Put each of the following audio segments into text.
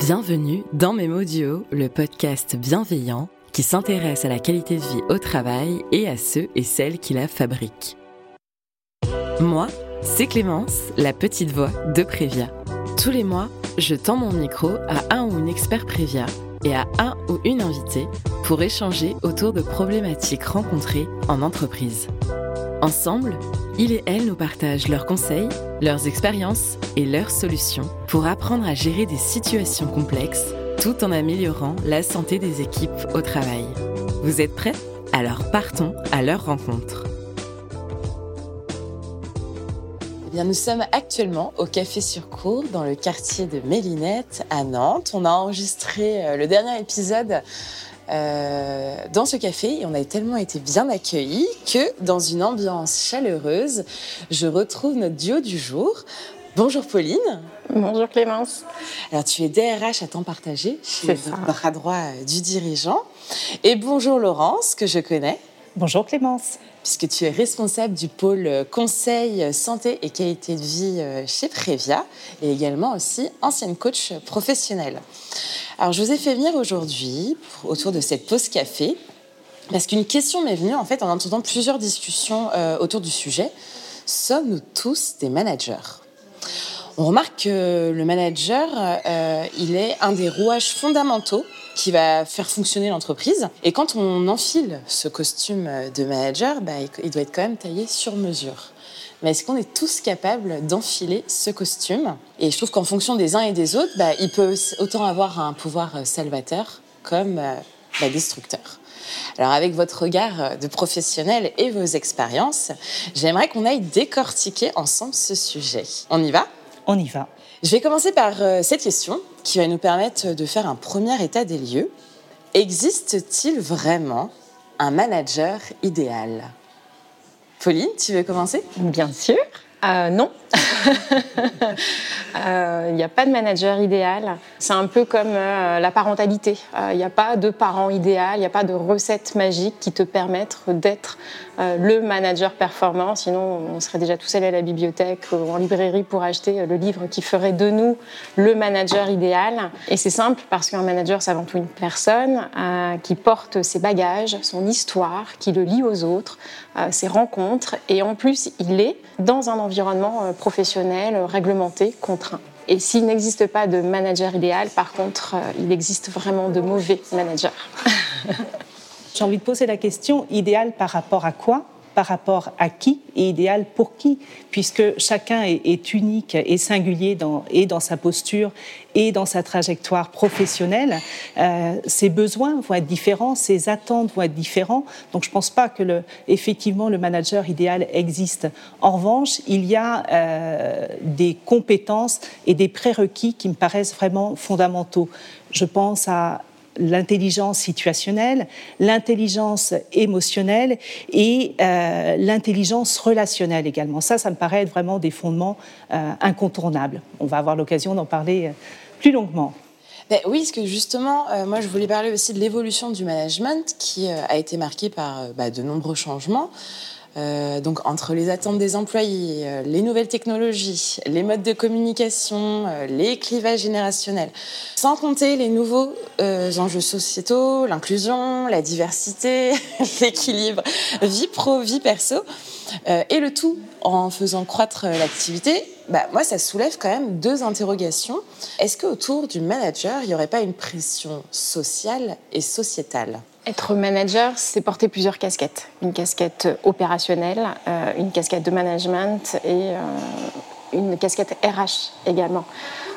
Bienvenue dans Duo, le podcast bienveillant qui s'intéresse à la qualité de vie au travail et à ceux et celles qui la fabriquent. Moi, c'est Clémence, la petite voix de Prévia. Tous les mois, je tends mon micro à un ou une expert Prévia et à un ou une invitée pour échanger autour de problématiques rencontrées en entreprise. Ensemble, il et elle nous partagent leurs conseils, leurs expériences et leurs solutions pour apprendre à gérer des situations complexes tout en améliorant la santé des équipes au travail. Vous êtes prêts? Alors partons à leur rencontre. Eh bien, nous sommes actuellement au Café sur Cour, dans le quartier de Mélinette, à Nantes. On a enregistré euh, le dernier épisode euh, dans ce café et on a tellement été bien accueillis que dans une ambiance chaleureuse, je retrouve notre duo du jour. Bonjour Pauline. Bonjour Clémence. Alors tu es DRH à temps partagé chez le bras droit du dirigeant. Et bonjour Laurence, que je connais. Bonjour Clémence. Puisque tu es responsable du pôle euh, conseil santé et qualité de vie chez Prévia et également aussi ancienne coach professionnelle. Alors, je vous ai fait venir aujourd'hui autour de cette pause café parce qu'une question m'est venue en fait en entendant plusieurs discussions euh, autour du sujet. Sommes-nous tous des managers? On remarque que le manager, euh, il est un des rouages fondamentaux qui va faire fonctionner l'entreprise. Et quand on enfile ce costume de manager, bah, il doit être quand même taillé sur mesure mais est-ce qu'on est tous capables d'enfiler ce costume? Et je trouve qu'en fonction des uns et des autres, bah, il peut autant avoir un pouvoir salvateur comme euh, bah, destructeur. Alors avec votre regard de professionnel et vos expériences, j'aimerais qu'on aille décortiquer ensemble ce sujet. On y va? On y va. Je vais commencer par cette question qui va nous permettre de faire un premier état des lieux. Existe-t-il vraiment un manager idéal? Pauline, tu veux commencer? Bien sûr. Euh, non. Il euh, n'y a pas de manager idéal. C'est un peu comme euh, la parentalité. Il n'y a pas de parent idéal, il n'y a pas de recette magique qui te permette d'être le manager performant. Sinon, on serait déjà tous allés à la bibliothèque ou en librairie pour acheter le livre qui ferait de nous le manager idéal. Et c'est simple parce qu'un manager, c'est avant tout une personne qui porte ses bagages, son histoire, qui le lie aux autres, ses rencontres. Et en plus, il est dans un environnement professionnel, réglementé, contraint. Et s'il n'existe pas de manager idéal, par contre, euh, il existe vraiment de mauvais managers. J'ai envie de poser la question, idéal par rapport à quoi? Par rapport à qui et idéal pour qui, puisque chacun est, unique et singulier dans, et dans sa posture et dans sa trajectoire professionnelle. Euh, ses besoins vont être différents, ses attentes vont être différents. Donc je ne pense pas que le, effectivement le manager idéal existe. En revanche, il y a euh, des compétences et des prérequis qui me paraissent vraiment fondamentaux. Je pense à l'intelligence situationnelle, l'intelligence émotionnelle et euh, l'intelligence relationnelle également. Ça, ça me paraît être vraiment des fondements euh, incontournables. On va avoir l'occasion d'en parler euh, plus longuement. Ben oui, parce que justement, moi, je voulais parler aussi de l'évolution du management qui a été marquée par bah, de nombreux changements. Euh, donc entre les attentes des employés, euh, les nouvelles technologies, les modes de communication, euh, les clivages générationnels, sans compter les nouveaux enjeux sociétaux, l'inclusion, la diversité, l'équilibre vie pro, vie perso, et le tout en faisant croître l'activité, bah, moi ça soulève quand même deux interrogations. Est-ce qu'autour du manager, il n'y aurait pas une pression sociale et sociétale? Être manager, c'est porter plusieurs casquettes. Une casquette opérationnelle, euh, une casquette de management et euh, une casquette RH également.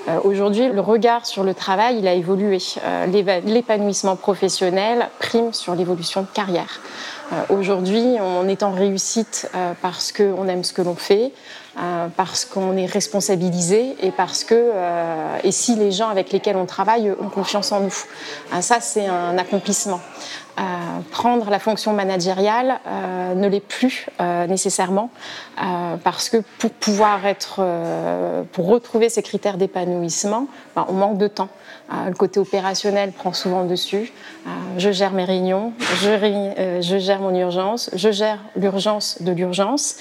Euh, aujourd'hui, le regard sur le travail, il a évolué. L'épanouissement professionnel prime sur l'évolution de carrière. Aujourd'hui, on est en réussite parce qu'on aime ce que l'on fait, parce qu'on est responsabilisé et parce que, et si les gens avec lesquels on travaille ont confiance en nous. ça, c'est un accomplissement prendre la fonction managériale euh, ne l'est plus euh, nécessairement euh, parce que pour pouvoir être, pour retrouver ces critères d'épanouissement, ben, on manque de temps. le côté opérationnel prend souvent dessus. je gère mes réunions, je, gère mon urgence, je gère l'urgence de l'urgence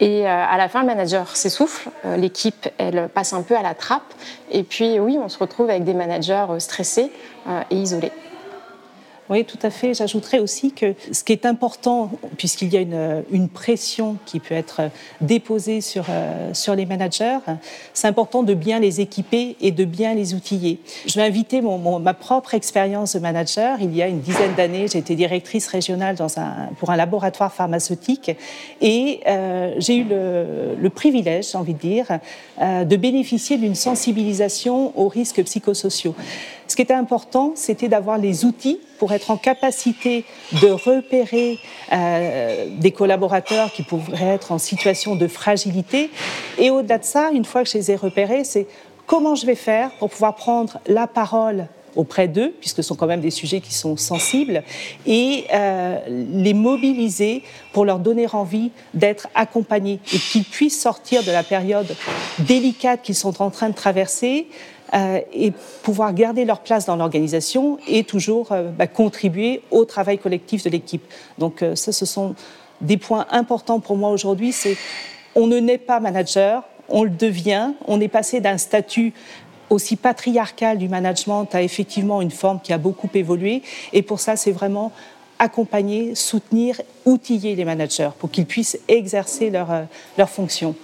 Et à la fin, le manager s'essouffle, l'équipe, elle passe un peu à la trappe. Et puis, oui, on se retrouve avec des managers stressés et isolés. Oui, tout à fait. J'ajouterais aussi que ce qui est important, puisqu'il y a une, pression qui peut être déposée sur, euh, sur les managers, c'est important de bien les équiper et de bien les outiller. Je vais inviter mon, ma propre expérience de manager. Il y a une dizaine d'années, j'étais directrice régionale pour un laboratoire pharmaceutique et euh, j'ai eu le, le privilège, j'ai envie de dire, euh, de bénéficier d'une sensibilisation aux risques psychosociaux. Ce qui était important, c'était d'avoir les outils pour être en capacité de repérer euh, des collaborateurs qui pourraient être en situation de fragilité. Et au-delà de ça, une fois que je les ai repérés, c'est comment je vais faire pour pouvoir prendre la parole auprès d'eux, puisque ce sont quand même des sujets qui sont sensibles, et euh, les mobiliser pour leur donner envie d'être accompagnés et qu'ils puissent sortir de la période délicate qu'ils sont en train de traverser et pouvoir garder leur place dans l'organisation et toujours euh, bah, contribuer au travail collectif de l'équipe. Donc euh, ça, ce sont des points importants pour moi aujourd'hui. C'est on ne naît pas manager, on le devient. On est passé d'un statut aussi patriarcal du management à effectivement une forme qui a beaucoup évolué. Et pour ça, c'est vraiment accompagner, soutenir, outiller les managers pour qu'ils puissent exercer leur, leur fonction.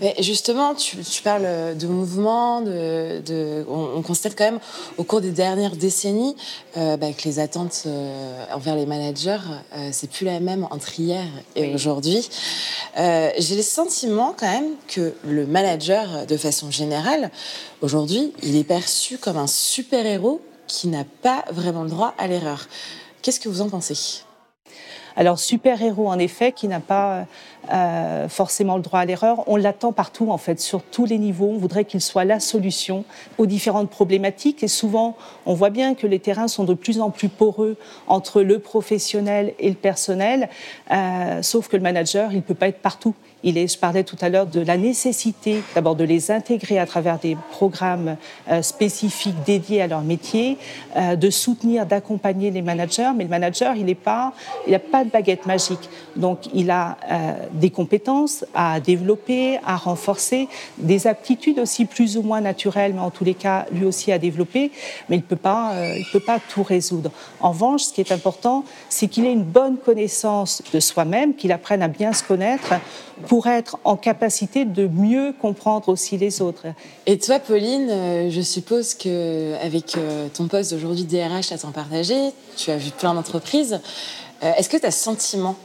Mais justement, tu, parles de mouvement, de, on, constate quand même au cours des dernières décennies euh, bah, que les attentes euh, envers les managers, euh, c'est plus la même entre hier et aujourd'hui. J'ai le sentiment quand même que le manager, de façon générale, aujourd'hui, il est perçu comme un super-héros qui n'a pas vraiment le droit à l'erreur. Qu'est-ce que vous en pensez? Alors super-héros en effet qui n'a pas euh, forcément le droit à l'erreur, on l'attend partout en fait, sur tous les niveaux. On voudrait qu'il soit la solution aux différentes problématiques et souvent on voit bien que les terrains sont de plus en plus poreux entre le professionnel et le personnel, euh, sauf que le manager il peut pas être partout. Je parlais tout à l'heure de la nécessité d'abord de les intégrer à travers des programmes euh, spécifiques dédiés à leur métier, euh, de soutenir, d'accompagner les managers. Mais le manager, il n'a pas, de baguette magique. Donc, il a euh, des compétences à développer, à renforcer, des aptitudes aussi plus ou moins naturelles, mais en tous les cas, lui aussi à développer. Mais il ne peut pas, tout résoudre. En revanche, ce qui est important, c'est qu'il ait une bonne connaissance de soi-même, qu'il apprenne à bien se connaître être en capacité de mieux comprendre aussi les autres. Et toi, Pauline, euh, je suppose que avec euh, ton poste d'aujourd'hui DRH à t'en partager, tu as vu plein d'entreprises. Euh, est-ce que tu as sentiment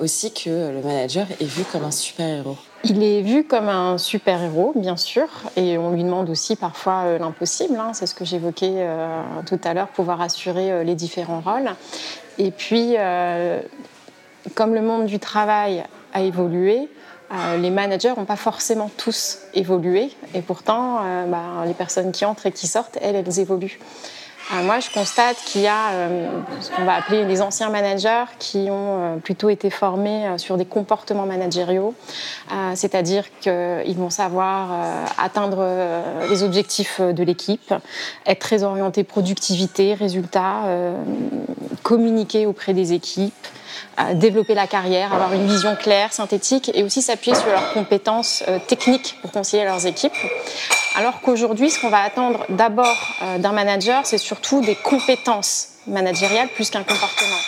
aussi que le manager est vu comme un super-héros? Il est vu comme un super-héros, bien sûr, et on lui demande aussi parfois l'impossible, hein, c'est ce que j'évoquais tout à l'heure, pouvoir assurer les différents rôles. Et puis, comme le monde du travail a évolué. Euh, les managers n'ont pas forcément tous évolué, et pourtant, euh, bah, les personnes qui entrent et qui sortent, elles, elles évoluent. Euh, moi, je constate qu'il y a ce qu'on va appeler les anciens managers qui ont plutôt été formés sur des comportements managériaux, c'est-à-dire qu'ils vont savoir atteindre les objectifs de l'équipe, être très orientés productivité, résultats, communiquer auprès des équipes, développer la carrière, avoir une vision claire, synthétique et aussi s'appuyer sur leurs compétences euh, techniques pour conseiller leurs équipes. Alors qu'aujourd'hui, ce qu'on va attendre d'abord euh, d'un manager, c'est surtout des compétences managériales plus qu'un comportement.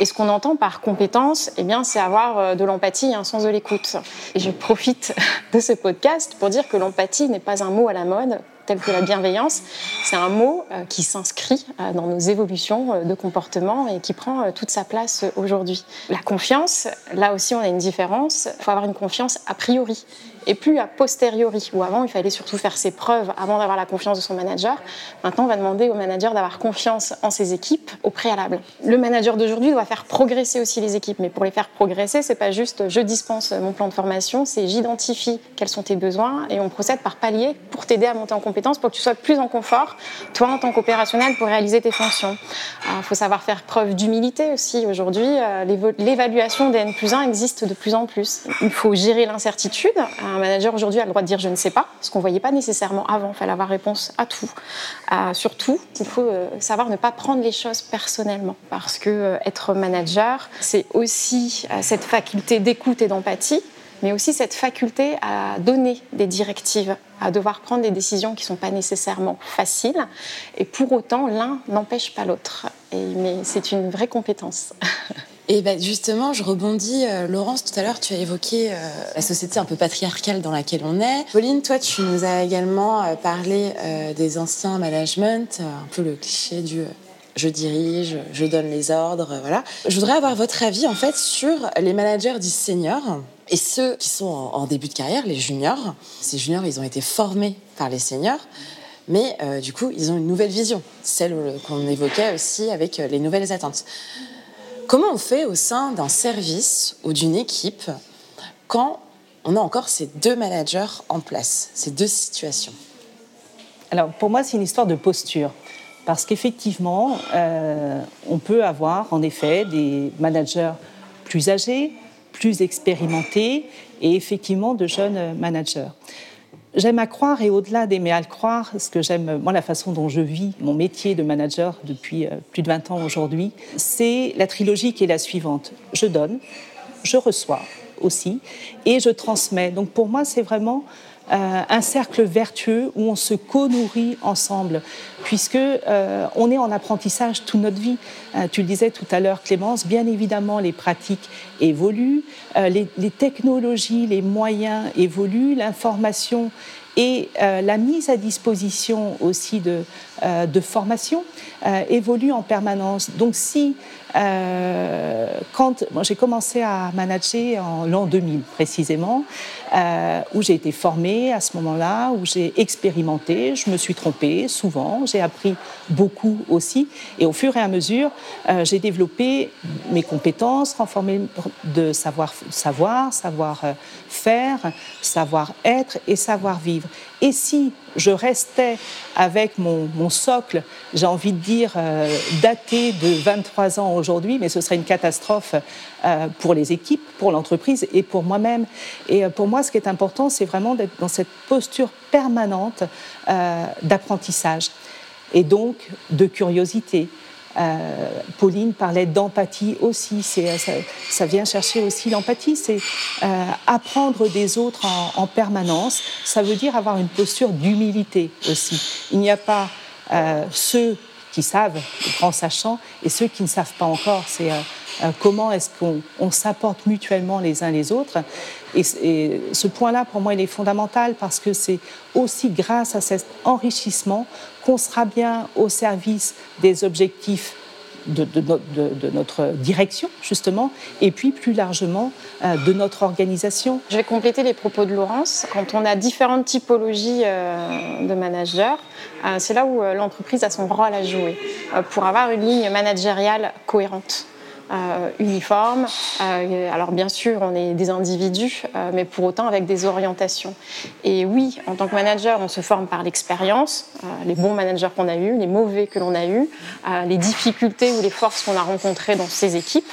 Et ce qu'on entend par compétence, eh bien, c'est avoir euh, de l'empathie et un sens de l'écoute. Et je profite de ce podcast pour dire que l'empathie n'est pas un mot à la mode, tel que la bienveillance. C'est un mot euh, qui s'inscrit euh, dans nos évolutions de comportement et qui prend toute sa place aujourd'hui. La confiance, là aussi, on a une différence. Il faut avoir une confiance a priori et plus a posteriori, où avant il fallait surtout faire ses preuves avant d'avoir la confiance de son manager. Maintenant, on va demander au manager d'avoir confiance en ses équipes au préalable. Le manager d'aujourd'hui doit faire progresser aussi les équipes, mais pour les faire progresser, c'est pas juste je dispense mon plan de formation, c'est j'identifie quels sont tes besoins et on procède par palier pour t'aider à monter en compétence, pour que tu sois plus en confort, toi en tant qu'opérationnel, pour réaliser tes fonctions. Il faut savoir faire preuve d'humilité aussi. Aujourd'hui, euh, l'évaluation des N plus 1 existe de plus en plus. Il faut gérer l'incertitude. Un manager aujourd'hui a le droit de dire je ne sais pas, ce qu'on ne voyait pas nécessairement avant. Il fallait avoir réponse à tout. surtout, il faut euh, savoir ne pas prendre les choses personnellement. Parce que euh, être manager, c'est aussi euh, cette faculté d'écoute et d'empathie mais aussi cette faculté à donner des directives, à devoir prendre des décisions qui ne sont pas nécessairement faciles. Et pour autant, l'un n'empêche pas l'autre. Mais c'est une vraie compétence. Et ben justement, je rebondis. Euh, Laurence, tout à l'heure, tu as évoqué euh, la société un peu patriarcale dans laquelle on est. Pauline, toi, tu nous as également euh, parlé des anciens management, un peu le cliché du je dirige, je donne les ordres, voilà. Je voudrais avoir votre avis en fait sur les managers dits seniors et ceux qui sont en, début de carrière, les juniors. Ces juniors, ils ont été formés par les seniors. Mais du coup, ils ont une nouvelle vision, celle qu'on évoquait aussi avec les nouvelles attentes. Comment on fait au sein d'un service ou d'une équipe quand on a encore ces deux managers en place, ces deux situations? Alors pour moi, c'est une histoire de posture. Parce qu'effectivement, euh, on peut avoir en effet des managers plus âgés, plus expérimentés et effectivement de jeunes managers. J'aime à croire et au-delà d'aimer à le croire, ce que j'aime, moi, la façon dont je vis mon métier de manager depuis euh, plus de 20 ans aujourd'hui, c'est la trilogie qui est la suivante. Je donne, je reçois aussi et je transmets. Donc pour moi, c'est vraiment un cercle vertueux où on se co-nourrit ensemble, puisque euh, on est en apprentissage toute notre vie. Euh, tu le disais tout à l'heure, Clémence, bien évidemment, les pratiques évoluent, les, les, technologies, les moyens évoluent, l'information et la mise à disposition aussi de, de formation évolue en permanence. Donc si euh, quand j'ai commencé à manager en l'an 2000 précisément, euh, où j'ai été formée à ce moment-là, où j'ai expérimenté, je me suis trompée souvent, j'ai appris beaucoup aussi, et au fur et à mesure, euh, j'ai développé mes compétences, renforcé de savoir, savoir, savoir faire, savoir être et savoir vivre. Et si je restais avec mon, socle, j'ai envie de dire, daté de 23 ans aujourd'hui, mais ce serait une catastrophe euh, pour les équipes, pour l'entreprise et pour moi-même. Et euh, pour moi, ce qui est important, c'est vraiment d'être dans cette posture permanente euh, d'apprentissage et donc de curiosité. Pauline parlait d'empathie aussi. Ça, ça, vient chercher aussi l'empathie. C'est apprendre des autres en, en, permanence. Ça veut dire avoir une posture d'humilité aussi. Il n'y a pas ceux qui savent, les grands sachants, et ceux qui ne savent pas encore. C'est euh, euh, comment est-ce qu'on s'apporte mutuellement les uns les autres. Et, ce point-là, pour moi, il est fondamental parce que c'est aussi grâce à cet enrichissement qu'on sera bien au service des objectifs de, notre direction, justement, et puis plus largement euh, de notre organisation. Je vais compléter les propos de Laurence. Quand on a différentes typologies euh, de managers, euh, c'est là où l'entreprise a son rôle à jouer pour avoir une ligne managériale cohérente. Euh, uniforme. Euh, alors bien sûr, on est des individus, euh, mais pour autant avec des orientations. Et oui, en tant que manager, on se forme par l'expérience, les bons managers qu'on a eus, les mauvais que l'on a eus, les difficultés ou les forces qu'on a rencontrées dans ces équipes.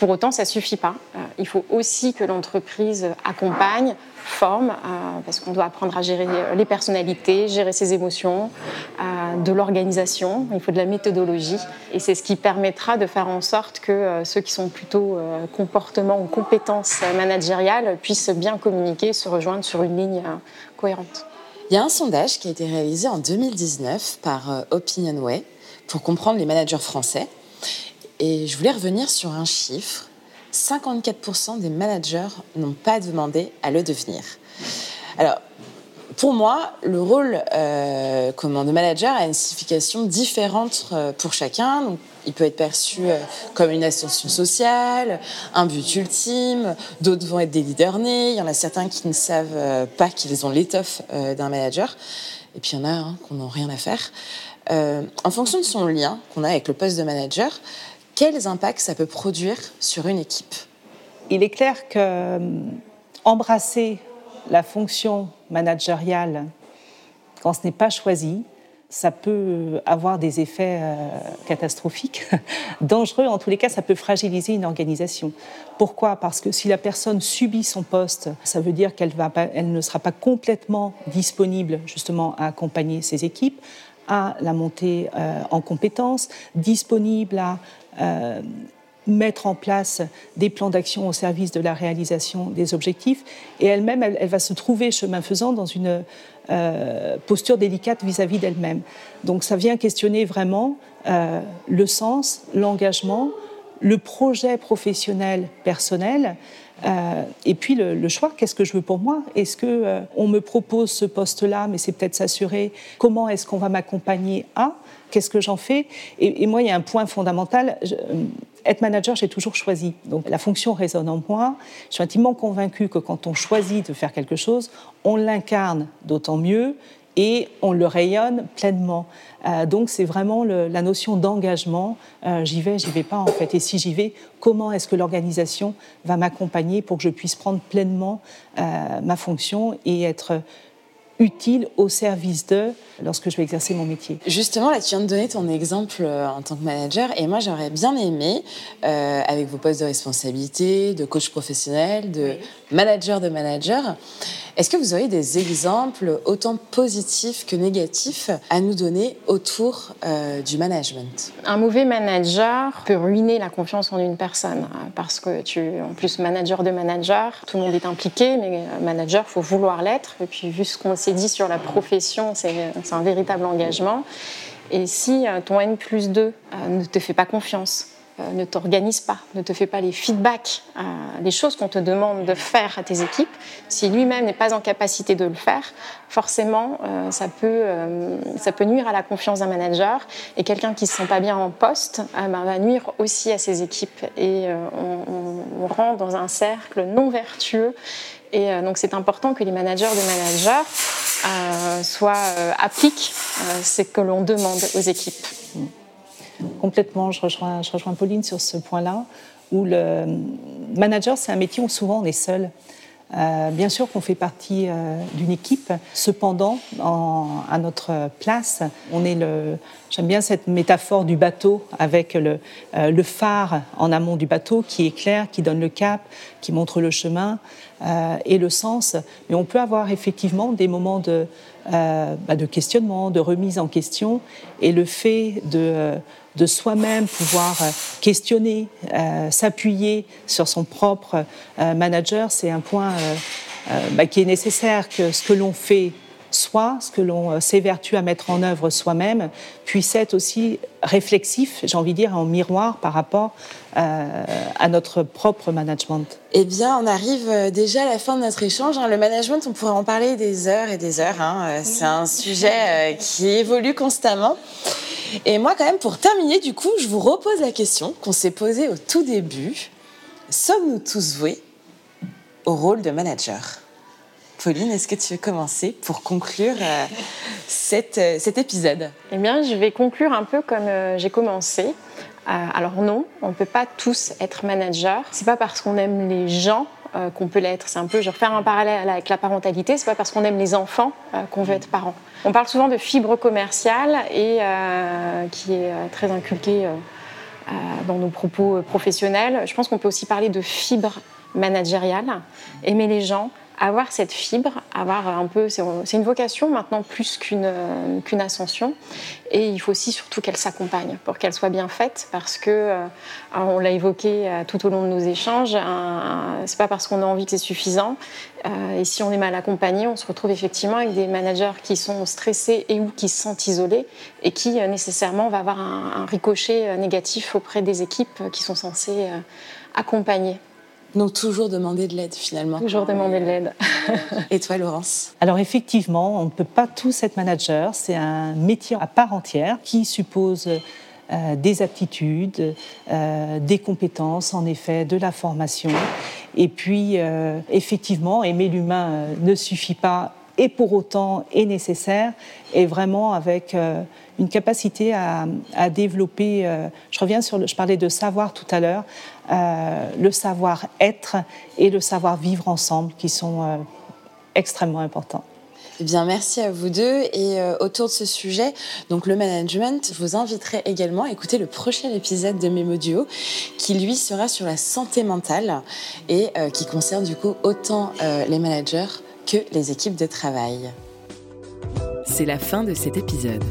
Pour autant, ça ne suffit pas. il faut aussi que l'entreprise accompagne, forme, euh, parce qu'on doit apprendre à gérer les personnalités, gérer ses émotions, euh, de l'organisation, il faut de la méthodologie, et c'est ce qui permettra de faire en sorte que euh, ceux qui sont plutôt comportement ou compétences managériales puissent bien communiquer, se rejoindre sur une ligne cohérente. Il y a un sondage qui a été réalisé en 2019 par Opinionway pour comprendre les managers français, et je voulais revenir sur un chiffre 54% des managers n'ont pas demandé à le devenir. Alors, pour moi, le rôle euh, de manager a une signification différente euh, pour chacun. il peut être perçu euh, comme une ascension sociale, un but ultime. D'autres vont être des leaders nés. Il y en a certains qui ne savent euh, pas qu'ils ont l'étoffe d'un manager. Et puis il y en a hein, qui n'ont rien à faire. en fonction de son lien qu'on a avec le poste de manager, quels impacts ça peut produire sur une équipe Il est clair que euh, embrasser la fonction managériale quand ce n'est pas choisi, ça peut avoir des effets euh, catastrophiques, dangereux. En tous les cas, ça peut fragiliser une organisation. Pourquoi? Parce que si la personne subit son poste, ça veut dire qu'elle elle ne sera pas complètement disponible justement à accompagner ses équipes, à la montée euh, en compétences, disponible à euh, mettre en place des plans d'action au service de la réalisation des objectifs. Et elle-même, elle, va se trouver, chemin faisant, dans une euh, posture délicate vis-à-vis d'elle-même. Donc ça vient questionner vraiment euh, le sens, l'engagement, le projet professionnel personnel. Euh, et puis le, choix, qu'est-ce que je veux pour moi? Est-ce que on me propose ce poste-là, mais c'est peut-être s'assurer comment est-ce qu'on va m'accompagner à? Qu'est-ce que j'en fais? Et, moi, il y a un point fondamental être manager, j'ai toujours choisi. Donc la fonction résonne en moi. Je suis intimement convaincue que quand on choisit de faire quelque chose, on l'incarne d'autant mieux et on le rayonne pleinement. Euh, donc c'est vraiment la notion d'engagement. Euh, j'y vais, j'y vais pas en fait. Et si j'y vais, comment est-ce que l'organisation va m'accompagner pour que je puisse prendre pleinement euh, ma fonction et être utile au service de lorsque je vais exercer mon métier. Justement, là, tu viens de donner ton exemple euh, en tant que manager, et moi, j'aurais bien aimé, euh, avec vos postes de responsabilité, de coach professionnel, de manager de manager, est-ce que vous auriez des exemples autant positifs que négatifs à nous donner autour euh, du management? Un mauvais manager peut ruiner la confiance en une personne, parce que tu, en plus, manager de manager, tout le monde est impliqué, mais manager, faut vouloir l'être. Et puis, vu ce qu'on s'est dit sur la profession, c'est un véritable engagement. Et si euh, ton N plus 2 euh, ne te fait pas confiance, euh, ne t'organise pas, ne te fait pas les feedbacks, les choses qu'on te demande de faire à tes équipes, si lui-même n'est pas en capacité de le faire, forcément, ça, peut, ça peut nuire à la confiance d'un manager. Et quelqu'un qui ne se sent pas bien en poste ben, va nuire aussi à ses équipes. Et on, rentre dans un cercle non vertueux. Et donc c'est important que les managers de managers soit euh, applique euh, ce que l'on demande aux équipes. Complètement, je rejoins, je rejoins Pauline sur ce point-là, où le manager, c'est un métier où souvent on est seul. Bien sûr qu'on fait partie d'une équipe, cependant, à notre place, on est le. J'aime bien cette métaphore du bateau avec le, le, phare en amont du bateau qui éclaire, qui donne le cap, qui montre le chemin. Euh, et le sens. Mais on peut avoir effectivement des moments de, euh, bah, de questionnement, de remise en question, et le fait de, de soi-même pouvoir questionner, euh, s'appuyer sur son propre manager, c'est un point bah, qui est nécessaire que ce que l'on fait soit ce que l'on s'évertue à mettre en œuvre soi-même puisse être aussi réflexif, j'ai envie de dire, en miroir par rapport euh, à notre propre management Eh bien, on arrive euh, déjà à la fin de notre échange. Hein. Le management, on pourrait en parler des heures et des heures. Hein. Euh, c'est un sujet qui évolue constamment. Et moi, quand même, pour terminer, du coup, je vous repose la question qu'on s'est posée au tout début. Sommes-nous tous voués au rôle de manager? Pauline, est-ce que tu veux commencer pour conclure cet épisode? Eh bien, je vais conclure un peu comme j'ai commencé. Euh, alors non, on ne peut pas tous être manager. C'est pas parce qu'on aime les gens euh, qu'on peut l'être. C'est un peu, je refaire un parallèle avec la parentalité, c'est pas parce qu'on aime les enfants euh, qu'on veut être parent. On parle souvent de fibre commerciale et qui est très inculquée dans nos propos professionnels. Je pense qu'on peut aussi parler de fibre managériale, aimer les gens, avoir cette fibre, avoir un peu, c'est une vocation maintenant plus qu'une euh, qu'une ascension, et il faut aussi surtout qu'elle s'accompagne pour qu'elle soit bien faite, parce que euh, on l'a évoqué euh, tout au long de nos échanges, c'est pas parce qu'on a envie que c'est suffisant, et si on est mal accompagné, on se retrouve effectivement avec des managers qui sont stressés et ou qui se sentent isolés, et qui nécessairement va avoir un, un ricochet négatif auprès des équipes qui sont censées accompagner. Donc toujours demander de l'aide finalement. Toujours demander de l'aide. Et toi Laurence? Alors effectivement, on ne peut pas tous être manager. C'est un métier à part entière qui suppose euh, des aptitudes, euh, des compétences, en effet, de la formation. Et puis, euh, effectivement, aimer l'humain ne suffit pas et pour autant est nécessaire, et vraiment avec une capacité à, développer, je reviens sur, le, je parlais de savoir tout à l'heure, euh, le savoir-être et le savoir-vivre ensemble qui sont euh, extrêmement importants. Eh bien, merci à vous deux. Et euh, autour de ce sujet, donc le management, je vous inviterai également à écouter le prochain épisode de Mémo Duo, qui lui sera sur la santé mentale et qui concerne du coup autant les managers que les équipes de travail. C'est la fin de cet épisode.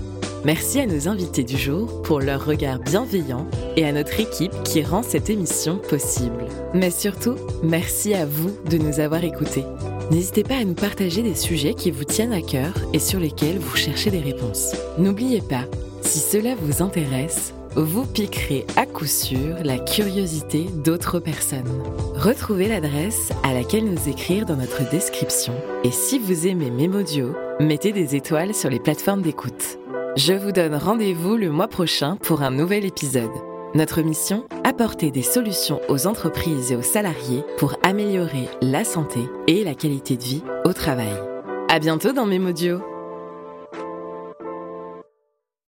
Merci à nos invités du jour pour leur regard bienveillant et à notre équipe qui rend cette émission possible. Mais surtout, merci à vous de nous avoir écoutés. N'hésitez pas à nous partager des sujets qui vous tiennent à cœur et sur lesquels vous cherchez des réponses. N'oubliez pas, si cela vous intéresse, vous piquerez à coup sûr la curiosité d'autres personnes. Retrouvez l'adresse à laquelle nous écrire dans notre description. Et si vous aimez Memodio, mettez des étoiles sur les plateformes d'écoute. Je vous donne rendez-vous le mois prochain pour un nouvel épisode. Notre mission Apporter des solutions aux entreprises et aux salariés pour améliorer la santé et la qualité de vie au travail. À bientôt dans Memodio!